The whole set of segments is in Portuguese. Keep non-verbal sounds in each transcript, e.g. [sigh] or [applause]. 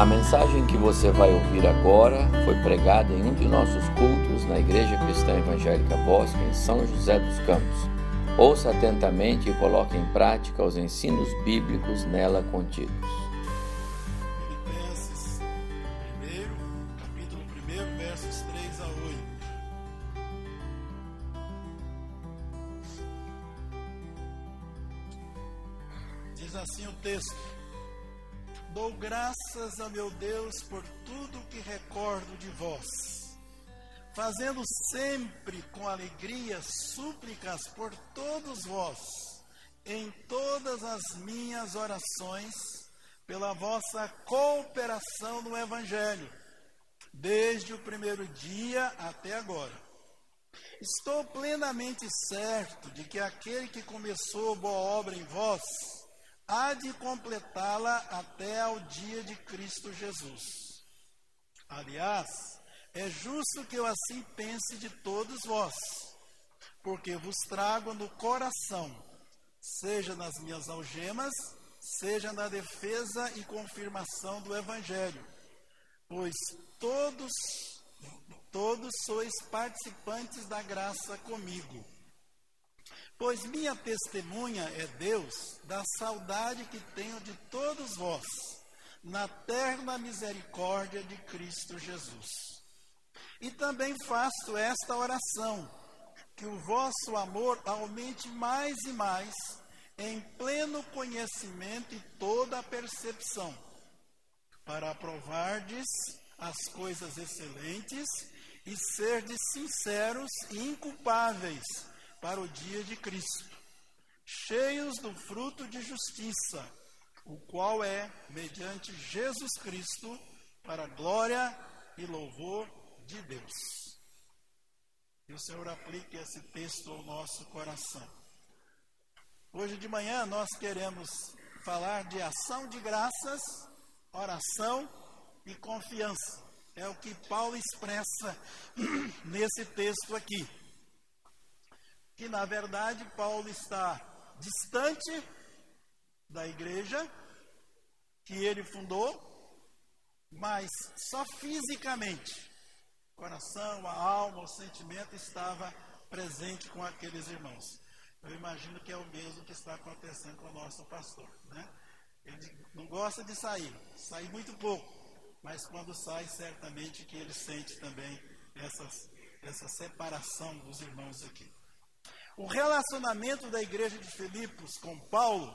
A mensagem que você vai ouvir agora foi pregada em um de nossos cultos na Igreja Cristã Evangélica Bosque, em São José dos Campos. Ouça atentamente e coloque em prática os ensinos bíblicos nela contidos. Filipenses 1, capítulo 1, versos 3 a 8. Diz assim o texto. Graças a meu Deus por tudo que recordo de vós, fazendo sempre com alegria súplicas por todos vós, em todas as minhas orações, pela vossa cooperação no Evangelho, desde o primeiro dia até agora. Estou plenamente certo de que aquele que começou boa obra em vós, há de completá-la até ao dia de Cristo Jesus. Aliás, é justo que eu assim pense de todos vós, porque vos trago no coração, seja nas minhas algemas, seja na defesa e confirmação do Evangelho, pois todos, todos sois participantes da graça comigo. Pois minha testemunha é Deus da saudade que tenho de todos vós, na terna misericórdia de Cristo Jesus. E também faço esta oração, que o vosso amor aumente mais e mais, em pleno conhecimento e toda a percepção, para aprovardes as coisas excelentes e serdes sinceros e inculpáveis para o dia de Cristo, cheios do fruto de justiça, o qual é, mediante Jesus Cristo, para glória e louvor de Deus. Que o Senhor aplique esse texto ao nosso coração. Hoje de manhã nós queremos falar de ação de graças, oração e confiança. É o que Paulo expressa [clears throat] nesse texto aqui na verdade Paulo está distante da igreja que ele fundou, mas só fisicamente, o coração, a alma, o sentimento estava presente com aqueles irmãos. Eu imagino que é o mesmo que está acontecendo com o nosso pastor, né? Ele não gosta de sair, sai muito pouco, mas quando sai, certamente que ele sente também essa separação dos irmãos aqui. O relacionamento da igreja de Filipos com Paulo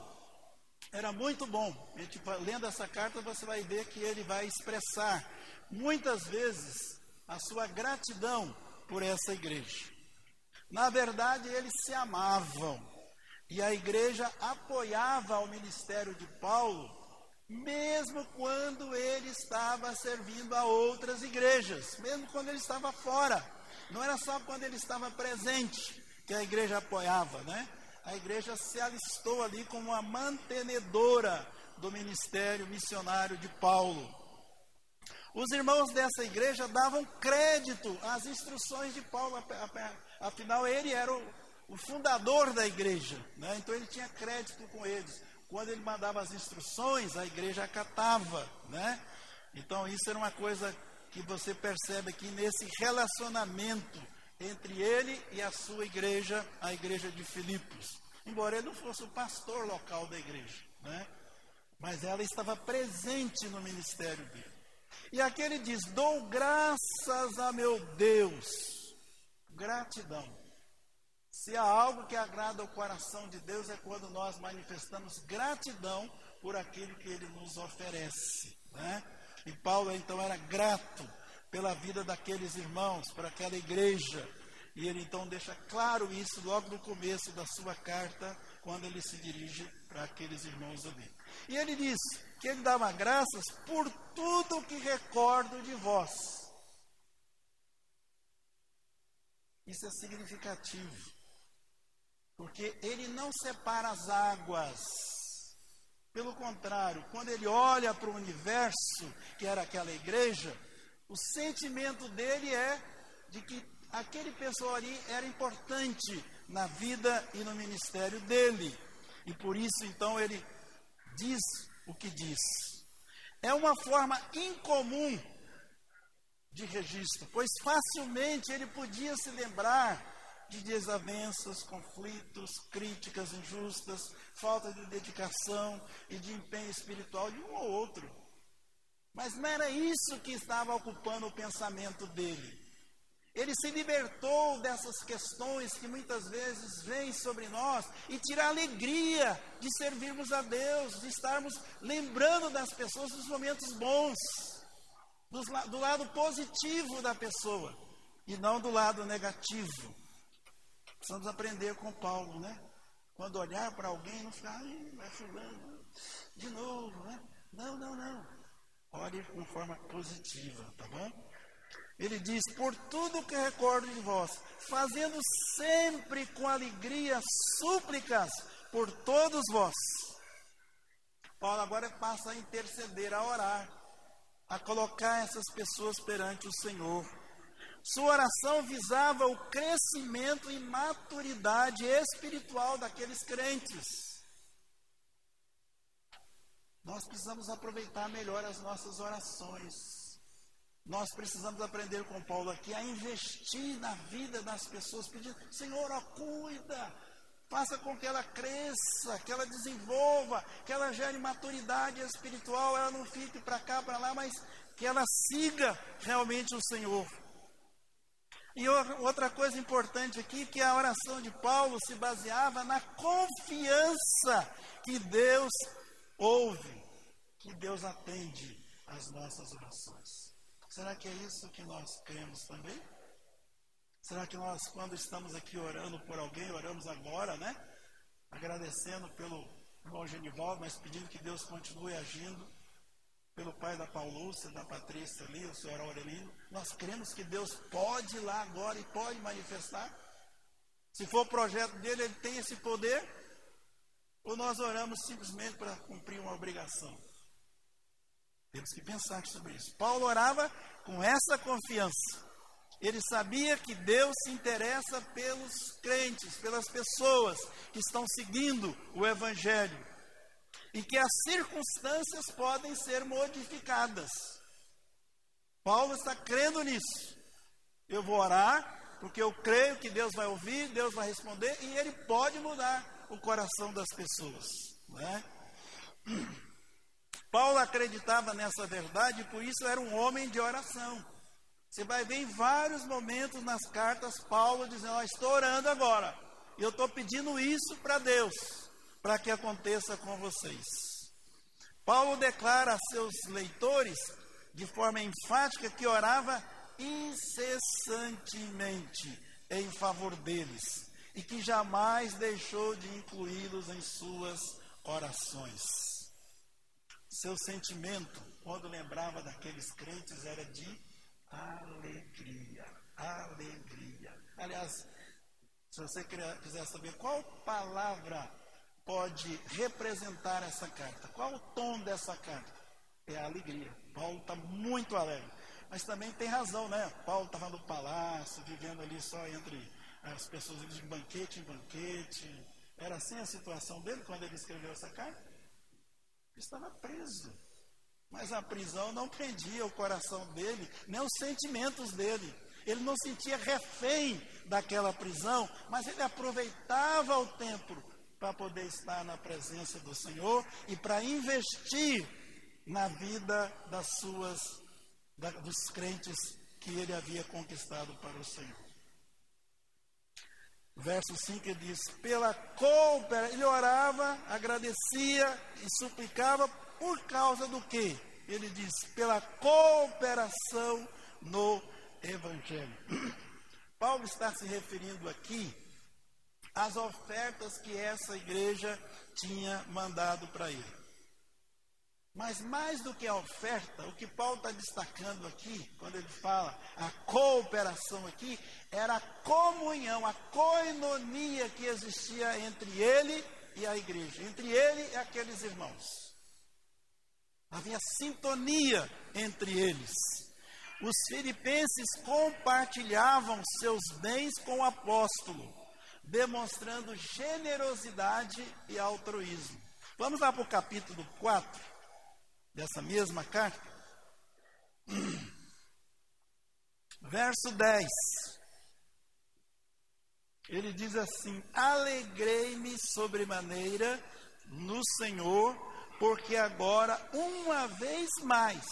era muito bom. Gente, lendo essa carta, você vai ver que ele vai expressar muitas vezes a sua gratidão por essa igreja. Na verdade, eles se amavam e a igreja apoiava o ministério de Paulo, mesmo quando ele estava servindo a outras igrejas, mesmo quando ele estava fora. Não era só quando ele estava presente que a igreja apoiava, né? A igreja se alistou ali como uma mantenedora do ministério missionário de Paulo. Os irmãos dessa igreja davam crédito às instruções de Paulo, afinal ele era o, o fundador da igreja, né? então ele tinha crédito com eles. Quando ele mandava as instruções, a igreja acatava, né? Então isso era uma coisa que você percebe aqui nesse relacionamento entre ele e a sua igreja, a igreja de Filipos. Embora ele não fosse o pastor local da igreja, né? mas ela estava presente no ministério dele. E aqui ele diz: Dou graças a meu Deus. Gratidão. Se há algo que agrada ao coração de Deus é quando nós manifestamos gratidão por aquilo que ele nos oferece. Né? E Paulo então era grato pela vida daqueles irmãos, para aquela igreja. E ele então deixa claro isso logo no começo da sua carta, quando ele se dirige para aqueles irmãos ali. E ele diz que ele dava graças por tudo que recordo de vós. Isso é significativo, porque ele não separa as águas. Pelo contrário, quando ele olha para o universo, que era aquela igreja, o sentimento dele é de que aquele pessoal ali era importante na vida e no ministério dele. E por isso, então, ele diz o que diz. é uma forma incomum de registro, pois facilmente ele podia se lembrar de desavenças, conflitos, críticas injustas, falta de dedicação e de empenho espiritual de um ou outro. Mas não era isso que estava ocupando o pensamento dele. Ele se libertou dessas questões que muitas vezes vêm sobre nós e tira a alegria de servirmos a Deus, de estarmos lembrando das pessoas dos momentos bons, do, do lado positivo da pessoa e não do lado negativo. Precisamos aprender com Paulo, né? Quando olhar para alguém, não ficar, vai fulano, de novo, né? Não, não, não. Olhe com forma positiva, tá bom? Ele diz: Por tudo que recordo de vós, fazendo sempre com alegria súplicas por todos vós. Paulo agora passa a interceder, a orar, a colocar essas pessoas perante o Senhor. Sua oração visava o crescimento e maturidade espiritual daqueles crentes. Nós precisamos aproveitar melhor as nossas orações. Nós precisamos aprender com Paulo aqui a investir na vida das pessoas, pedindo, Senhor, ó, cuida, faça com que ela cresça, que ela desenvolva, que ela gere maturidade espiritual, ela não fique para cá, para lá, mas que ela siga realmente o Senhor. E outra coisa importante aqui, que a oração de Paulo se baseava na confiança que Deus ouve, que Deus atende às nossas orações. Será que é isso que nós cremos também? Será que nós, quando estamos aqui orando por alguém, oramos agora, né? Agradecendo pelo irmão Genivaldo, mas pedindo que Deus continue agindo, pelo pai da Paulúcia, da Patrícia ali, o senhor Aurelino. Nós cremos que Deus pode ir lá agora e pode manifestar. Se for o projeto dele, ele tem esse poder. Ou nós oramos simplesmente para cumprir uma obrigação? Temos que pensar sobre isso. Paulo orava com essa confiança. Ele sabia que Deus se interessa pelos crentes, pelas pessoas que estão seguindo o Evangelho. E que as circunstâncias podem ser modificadas. Paulo está crendo nisso. Eu vou orar, porque eu creio que Deus vai ouvir, Deus vai responder, e Ele pode mudar o coração das pessoas. Não é? [clears throat] Paulo acreditava nessa verdade e por isso era um homem de oração. Você vai ver em vários momentos nas cartas Paulo dizendo: oh, Estou orando agora, e eu estou pedindo isso para Deus, para que aconteça com vocês. Paulo declara a seus leitores, de forma enfática, que orava incessantemente em favor deles e que jamais deixou de incluí-los em suas orações. Seu sentimento, quando lembrava daqueles crentes, era de alegria. Alegria. Aliás, se você quiser saber qual palavra pode representar essa carta, qual o tom dessa carta? É a alegria. Paulo está muito alegre. Mas também tem razão, né? Paulo estava no palácio, vivendo ali só entre as pessoas de banquete em banquete. Era assim a situação dele quando ele escreveu essa carta? estava preso. Mas a prisão não prendia o coração dele, nem os sentimentos dele. Ele não sentia refém daquela prisão, mas ele aproveitava o tempo para poder estar na presença do Senhor e para investir na vida das suas, da, dos crentes que ele havia conquistado para o Senhor. Verso 5 ele diz: pela cooperação, ele orava, agradecia e suplicava por causa do que? Ele diz: pela cooperação no Evangelho. [clears throat] Paulo está se referindo aqui às ofertas que essa igreja tinha mandado para ele. Mas mais do que a oferta, o que Paulo está destacando aqui, quando ele fala a cooperação aqui, era a comunhão, a coinonia que existia entre ele e a igreja, entre ele e aqueles irmãos. Havia sintonia entre eles. Os filipenses compartilhavam seus bens com o apóstolo, demonstrando generosidade e altruísmo. Vamos lá para o capítulo 4 dessa mesma carta. Verso 10. Ele diz assim: Alegrei-me sobremaneira no Senhor, porque agora, uma vez mais,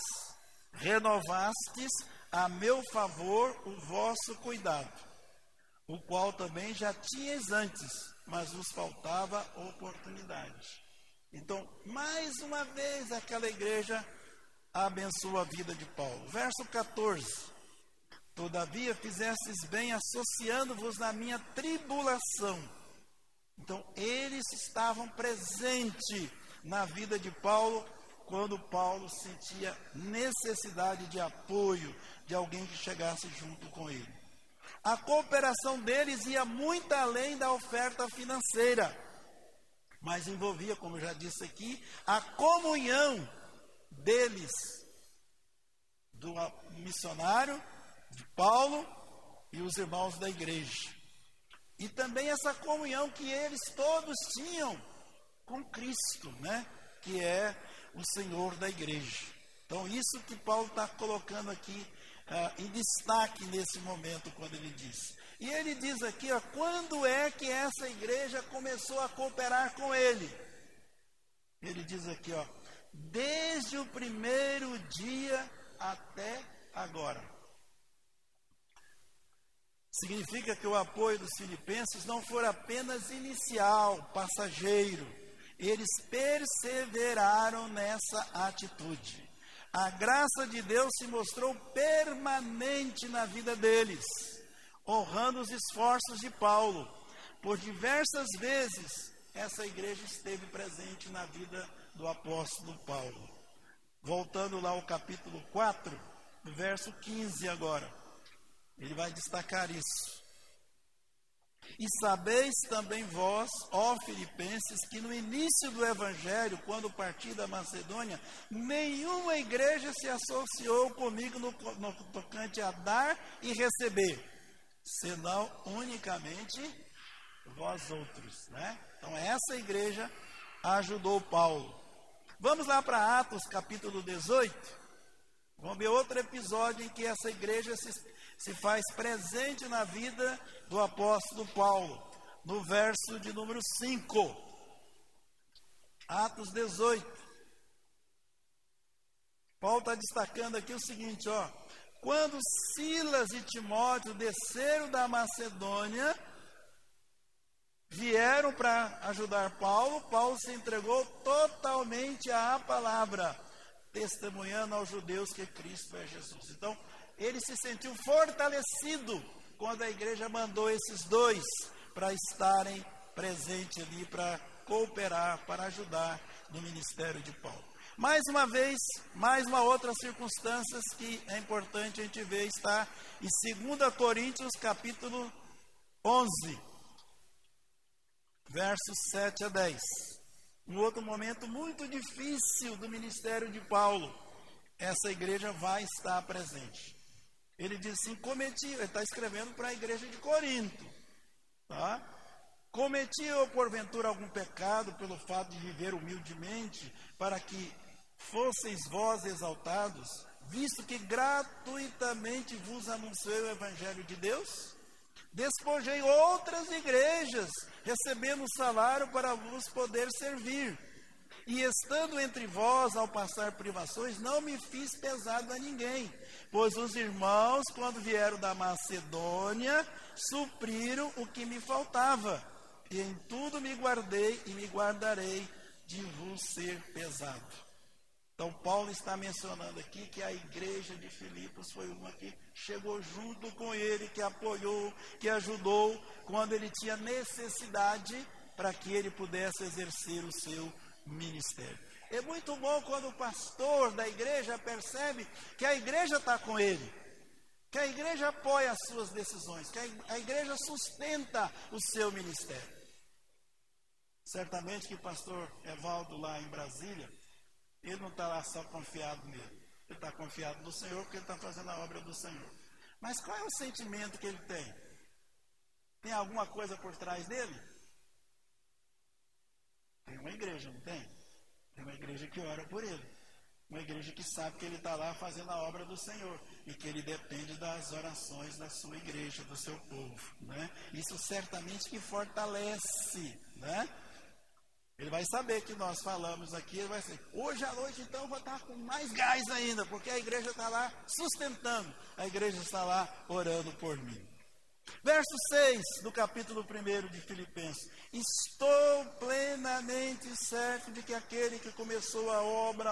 renovastes a meu favor o vosso cuidado, o qual também já tinhas antes, mas vos faltava oportunidade. Então, mais uma vez, aquela igreja abençoa a vida de Paulo. Verso 14: Todavia fizestes bem associando-vos na minha tribulação. Então, eles estavam presentes na vida de Paulo quando Paulo sentia necessidade de apoio de alguém que chegasse junto com ele. A cooperação deles ia muito além da oferta financeira, mas envolvia, como já disse aqui, a comunhão deles, do missionário, de Paulo e os irmãos da igreja. E também essa comunhão que eles todos tinham com Cristo, né? Que é o Senhor da igreja. Então, isso que Paulo está colocando aqui uh, em destaque nesse momento, quando ele diz. E ele diz aqui, ó, quando é que essa igreja começou a cooperar com ele? Ele diz aqui, ó, desde o primeiro dia até agora. Significa que o apoio dos filipenses não foi apenas inicial, passageiro. Eles perseveraram nessa atitude. A graça de Deus se mostrou permanente na vida deles, honrando os esforços de Paulo. Por diversas vezes, essa igreja esteve presente na vida do apóstolo Paulo. Voltando lá ao capítulo 4, verso 15 agora. Ele vai destacar isso. E sabeis também vós, ó Filipenses, que no início do Evangelho, quando parti da Macedônia, nenhuma igreja se associou comigo no, no tocante a dar e receber, senão unicamente vós outros. Né? Então, essa igreja ajudou Paulo. Vamos lá para Atos capítulo 18. Vamos ver outro episódio em que essa igreja se se faz presente na vida do apóstolo Paulo, no verso de número 5. Atos 18. Paulo está destacando aqui o seguinte, ó. Quando Silas e Timóteo desceram da Macedônia, vieram para ajudar Paulo, Paulo se entregou totalmente à palavra, testemunhando aos judeus que Cristo é Jesus. Então, ele se sentiu fortalecido quando a igreja mandou esses dois para estarem presentes ali, para cooperar, para ajudar no ministério de Paulo. Mais uma vez, mais uma outra circunstância que é importante a gente ver está em 2 Coríntios capítulo 11, versos 7 a 10. Um outro momento muito difícil do ministério de Paulo, essa igreja vai estar presente. Ele diz assim: cometi, ele está escrevendo para a igreja de Corinto. Tá? Cometi eu porventura algum pecado pelo fato de viver humildemente, para que fosseis vós exaltados, visto que gratuitamente vos anunciei o Evangelho de Deus? Despojei outras igrejas, recebendo salário para vos poder servir. E estando entre vós ao passar privações, não me fiz pesado a ninguém, pois os irmãos, quando vieram da Macedônia, supriram o que me faltava. E em tudo me guardei e me guardarei de vos ser pesado. Então, Paulo está mencionando aqui que a igreja de Filipos foi uma que chegou junto com ele, que apoiou, que ajudou quando ele tinha necessidade para que ele pudesse exercer o seu ministério. É muito bom quando o pastor da igreja percebe que a igreja está com ele, que a igreja apoia as suas decisões, que a igreja sustenta o seu ministério. Certamente que o pastor Evaldo lá em Brasília, ele não está lá só confiado nele. Ele está confiado no Senhor porque ele está fazendo a obra do Senhor. Mas qual é o sentimento que ele tem? Tem alguma coisa por trás dele? Tem uma igreja, não tem? Tem uma igreja que ora por ele. Uma igreja que sabe que ele está lá fazendo a obra do Senhor e que ele depende das orações da sua igreja, do seu povo. Né? Isso certamente que fortalece. Né? Ele vai saber que nós falamos aqui, ele vai dizer, hoje à noite então vou estar com mais gás ainda, porque a igreja está lá sustentando, a igreja está lá orando por mim. Verso 6 do capítulo 1 de Filipenses: Estou plenamente certo de que aquele que começou a obra,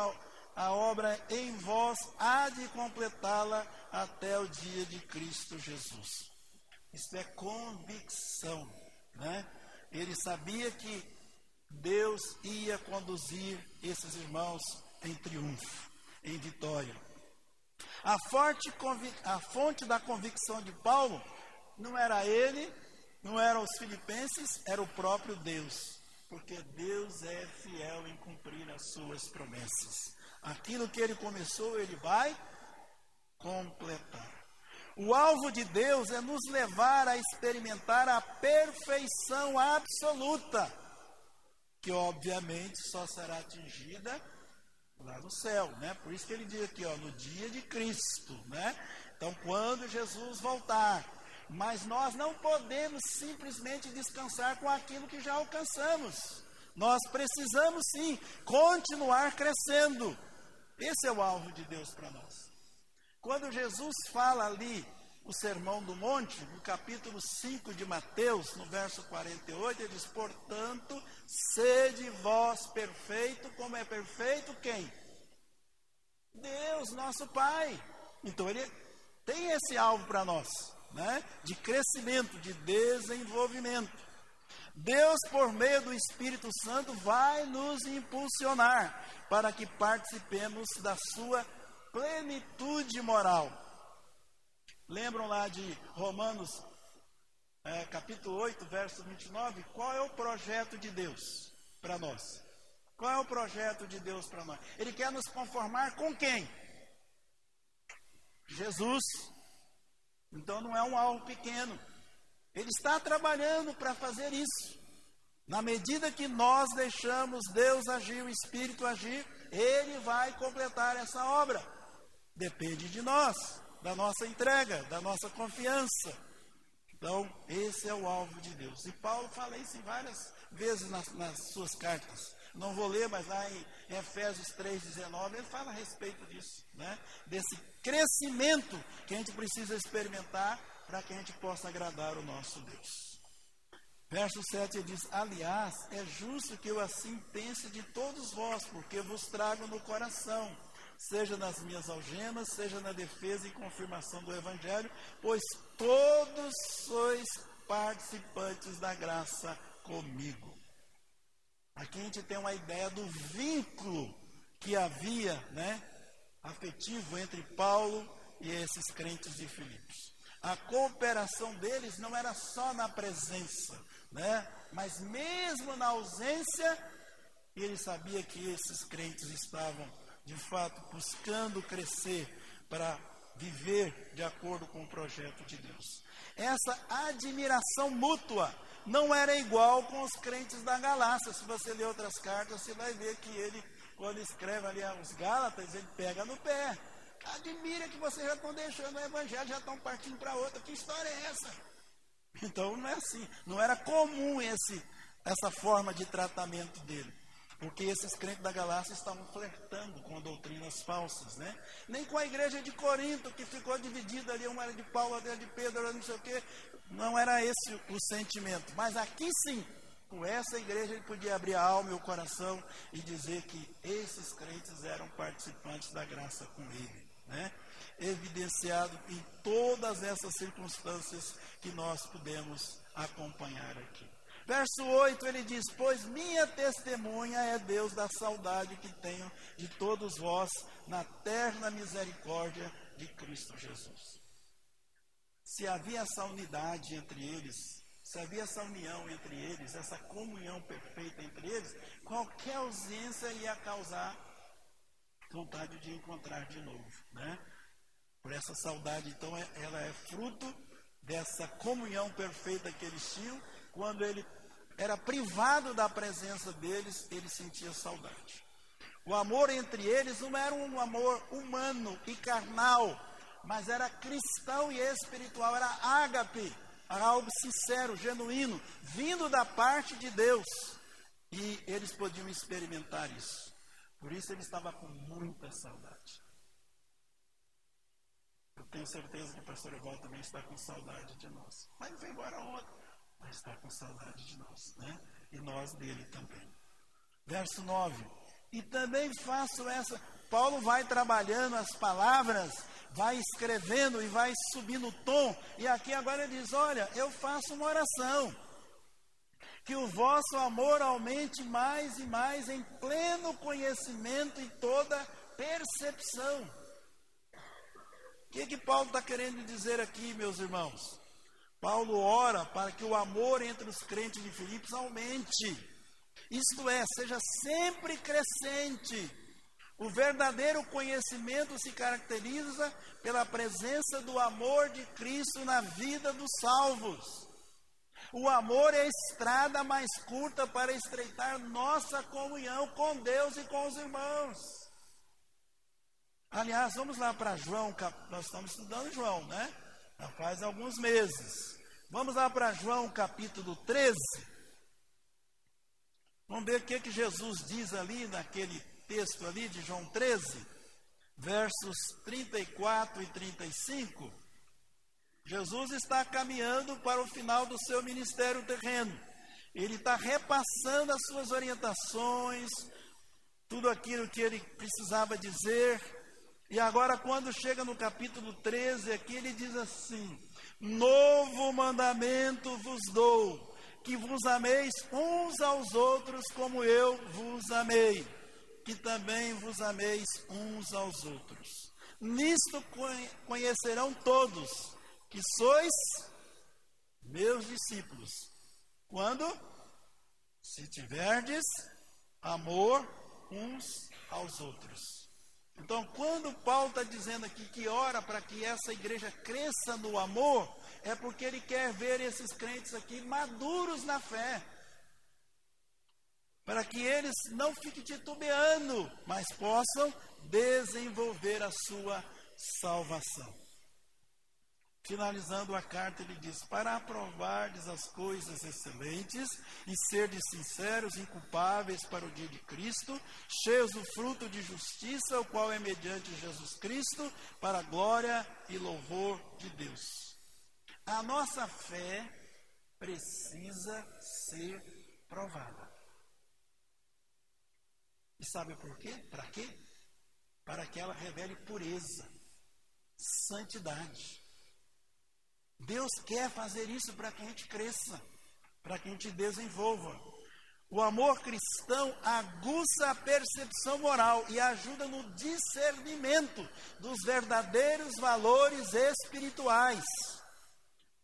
a obra em vós há de completá-la até o dia de Cristo Jesus. Isso é convicção, né? Ele sabia que Deus ia conduzir esses irmãos em triunfo, em vitória. A, forte, a fonte da convicção de Paulo não era ele, não eram os filipenses, era o próprio Deus. Porque Deus é fiel em cumprir as suas promessas. Aquilo que ele começou, ele vai completar. O alvo de Deus é nos levar a experimentar a perfeição absoluta, que obviamente só será atingida lá no céu, né? Por isso que ele diz aqui, ó, no dia de Cristo, né? Então, quando Jesus voltar, mas nós não podemos simplesmente descansar com aquilo que já alcançamos. Nós precisamos sim continuar crescendo. Esse é o alvo de Deus para nós. Quando Jesus fala ali o Sermão do Monte, no capítulo 5 de Mateus, no verso 48, ele diz: Portanto, sede vós perfeito, como é perfeito quem? Deus, nosso Pai. Então, ele tem esse alvo para nós né, de crescimento, de desenvolvimento. Deus, por meio do Espírito Santo, vai nos impulsionar para que participemos da sua plenitude moral. Lembram lá de Romanos, é, capítulo 8, verso 29? Qual é o projeto de Deus para nós? Qual é o projeto de Deus para nós? Ele quer nos conformar com quem? Jesus. Então não é um alvo pequeno. Ele está trabalhando para fazer isso. Na medida que nós deixamos Deus agir, o Espírito agir, Ele vai completar essa obra. Depende de nós, da nossa entrega, da nossa confiança. Então, esse é o alvo de Deus. E Paulo fala isso várias vezes nas, nas suas cartas. Não vou ler, mas lá em Efésios 3,19 ele fala a respeito disso, né? Desse crescimento que a gente precisa experimentar para que a gente possa agradar o nosso Deus. Verso 7 ele diz: Aliás, é justo que eu assim pense de todos vós, porque vos trago no coração, seja nas minhas algemas, seja na defesa e confirmação do Evangelho, pois todos sois participantes da graça comigo. Aqui a gente tem uma ideia do vínculo que havia, né, afetivo entre Paulo e esses crentes de Filipos. A cooperação deles não era só na presença, né, mas mesmo na ausência, ele sabia que esses crentes estavam de fato buscando crescer para viver de acordo com o projeto de Deus. Essa admiração mútua não era igual com os crentes da Galácia. Se você ler outras cartas, você vai ver que ele, quando escreve ali os Gálatas, ele pega no pé. Admira que vocês já estão deixando o evangelho, já estão partindo para outra. Que história é essa? Então não é assim. Não era comum esse, essa forma de tratamento dele. Porque esses crentes da Galácia estavam flertando com doutrinas falsas, né? Nem com a igreja de Corinto, que ficou dividida ali, uma era de Paulo, outra era de Pedro, não sei o quê. Não era esse o sentimento. Mas aqui sim, com essa igreja ele podia abrir a alma e o coração e dizer que esses crentes eram participantes da graça com ele, né? Evidenciado em todas essas circunstâncias que nós pudemos acompanhar aqui. Verso 8 ele diz: Pois minha testemunha é Deus da saudade que tenho de todos vós na terna misericórdia de Cristo Jesus se havia essa unidade entre eles, se havia essa união entre eles, essa comunhão perfeita entre eles, qualquer ausência ia causar vontade de encontrar de novo, né? Por essa saudade, então, é, ela é fruto dessa comunhão perfeita que eles tinham. Quando ele era privado da presença deles, ele sentia saudade. O amor entre eles não era um amor humano e carnal, mas era cristão e espiritual, era ágape, era algo sincero, genuíno, vindo da parte de Deus. E eles podiam experimentar isso. Por isso ele estava com muita saudade. Eu tenho certeza que o pastor Eval também está com saudade de nós. Mas embora ontem. Mas está com saudade de nós, né? E nós dele também. Verso 9. E também faço essa. Paulo vai trabalhando as palavras, vai escrevendo e vai subindo o tom. E aqui agora ele diz: Olha, eu faço uma oração. Que o vosso amor aumente mais e mais em pleno conhecimento e toda percepção. O que, que Paulo está querendo dizer aqui, meus irmãos? Paulo ora para que o amor entre os crentes de Filipos aumente. Isto é, seja sempre crescente. O verdadeiro conhecimento se caracteriza pela presença do amor de Cristo na vida dos salvos. O amor é a estrada mais curta para estreitar nossa comunhão com Deus e com os irmãos. Aliás, vamos lá para João, nós estamos estudando João, né? Já faz alguns meses. Vamos lá para João capítulo 13. Vamos ver o que, que Jesus diz ali naquele texto ali de João 13, versos 34 e 35. Jesus está caminhando para o final do seu ministério terreno. Ele está repassando as suas orientações, tudo aquilo que ele precisava dizer. E agora, quando chega no capítulo 13, aqui ele diz assim: Novo mandamento vos dou que vos ameis uns aos outros como eu vos amei, que também vos ameis uns aos outros. Nisto conhecerão todos que sois meus discípulos. Quando? Se tiverdes amor uns aos outros. Então, quando Paulo está dizendo aqui que ora para que essa igreja cresça no amor, é porque ele quer ver esses crentes aqui maduros na fé. Para que eles não fiquem titubeando, mas possam desenvolver a sua salvação. Finalizando a carta, ele diz: Para aprovardes as coisas excelentes e serdes sinceros, inculpáveis para o dia de Cristo, cheios do fruto de justiça, o qual é mediante Jesus Cristo, para a glória e louvor de Deus. A nossa fé precisa ser provada. E sabe por quê? Para quê? Para que ela revele pureza, santidade. Deus quer fazer isso para que a gente cresça, para que a gente desenvolva. O amor cristão aguça a percepção moral e ajuda no discernimento dos verdadeiros valores espirituais.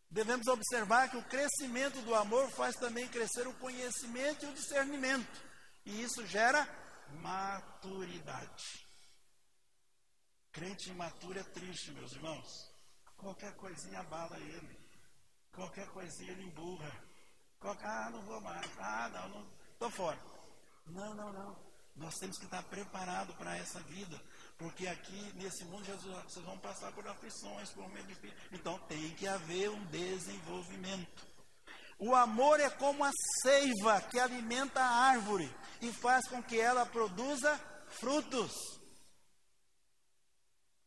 Devemos observar que o crescimento do amor faz também crescer o conhecimento e o discernimento. E isso gera maturidade. Crente imaturo é triste, meus irmãos. Qualquer coisinha abala ele. Qualquer coisinha ele emburra. Qualquer, ah, não vou mais. Ah, não, não, estou fora. Não, não, não. Nós temos que estar preparados para essa vida. Porque aqui, nesse mundo, Jesus, vocês vão passar por aflições, por meio de Então tem que haver um desenvolvimento. O amor é como a seiva que alimenta a árvore e faz com que ela produza frutos.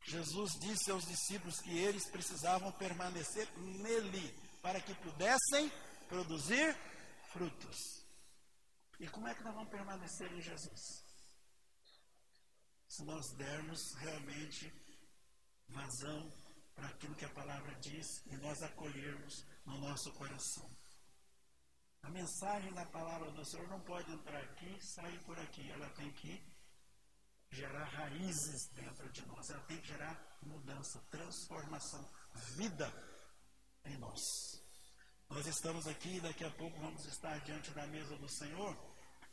Jesus disse aos discípulos que eles precisavam permanecer nele para que pudessem produzir frutos. E como é que nós vamos permanecer em Jesus? se nós dermos realmente vazão para aquilo que a palavra diz e nós acolhermos no nosso coração. A mensagem da palavra do Senhor não pode entrar aqui sair por aqui. Ela tem que gerar raízes dentro de nós. Ela tem que gerar mudança, transformação, vida em nós. Nós estamos aqui daqui a pouco vamos estar diante da mesa do Senhor.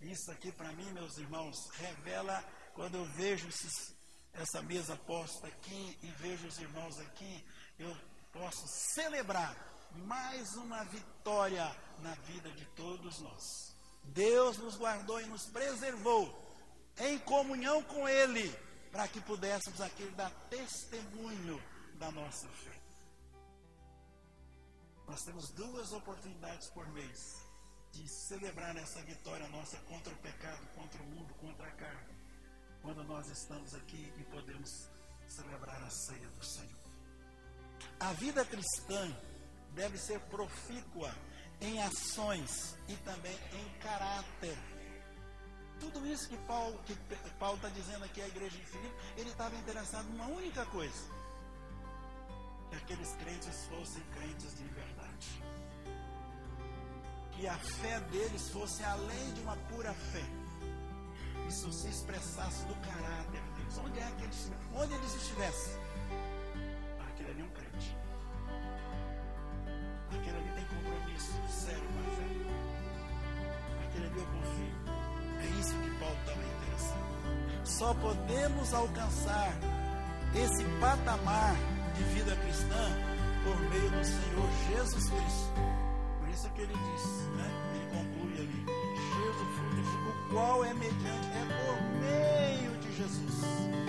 Isso aqui, para mim, meus irmãos, revela quando eu vejo esses, essa mesa posta aqui e vejo os irmãos aqui, eu posso celebrar mais uma vitória na vida de todos nós. Deus nos guardou e nos preservou. Em comunhão com Ele, para que pudéssemos aqui dar testemunho da nossa fé. Nós temos duas oportunidades por mês de celebrar essa vitória nossa contra o pecado, contra o mundo, contra a carne, quando nós estamos aqui e podemos celebrar a ceia do Senhor. A vida cristã deve ser profícua em ações e também em caráter. Tudo isso que Paulo está dizendo aqui à igreja de Filipe, ele estava interessado numa única coisa: que aqueles crentes fossem crentes de verdade. Que a fé deles fosse além de uma pura fé. Isso se expressasse do caráter deles. Onde é que eles, onde eles estivessem? Aquele ali é um crente. Aquele ali tem compromisso sério com a fé. Aquele ali eu confio. É isso que Paulo está interessado. Só podemos alcançar esse patamar de vida cristã por meio do Senhor Jesus Cristo. Por isso que ele diz, né? ele conclui ali: cheio do fruto, o qual é mediante, é por meio de Jesus.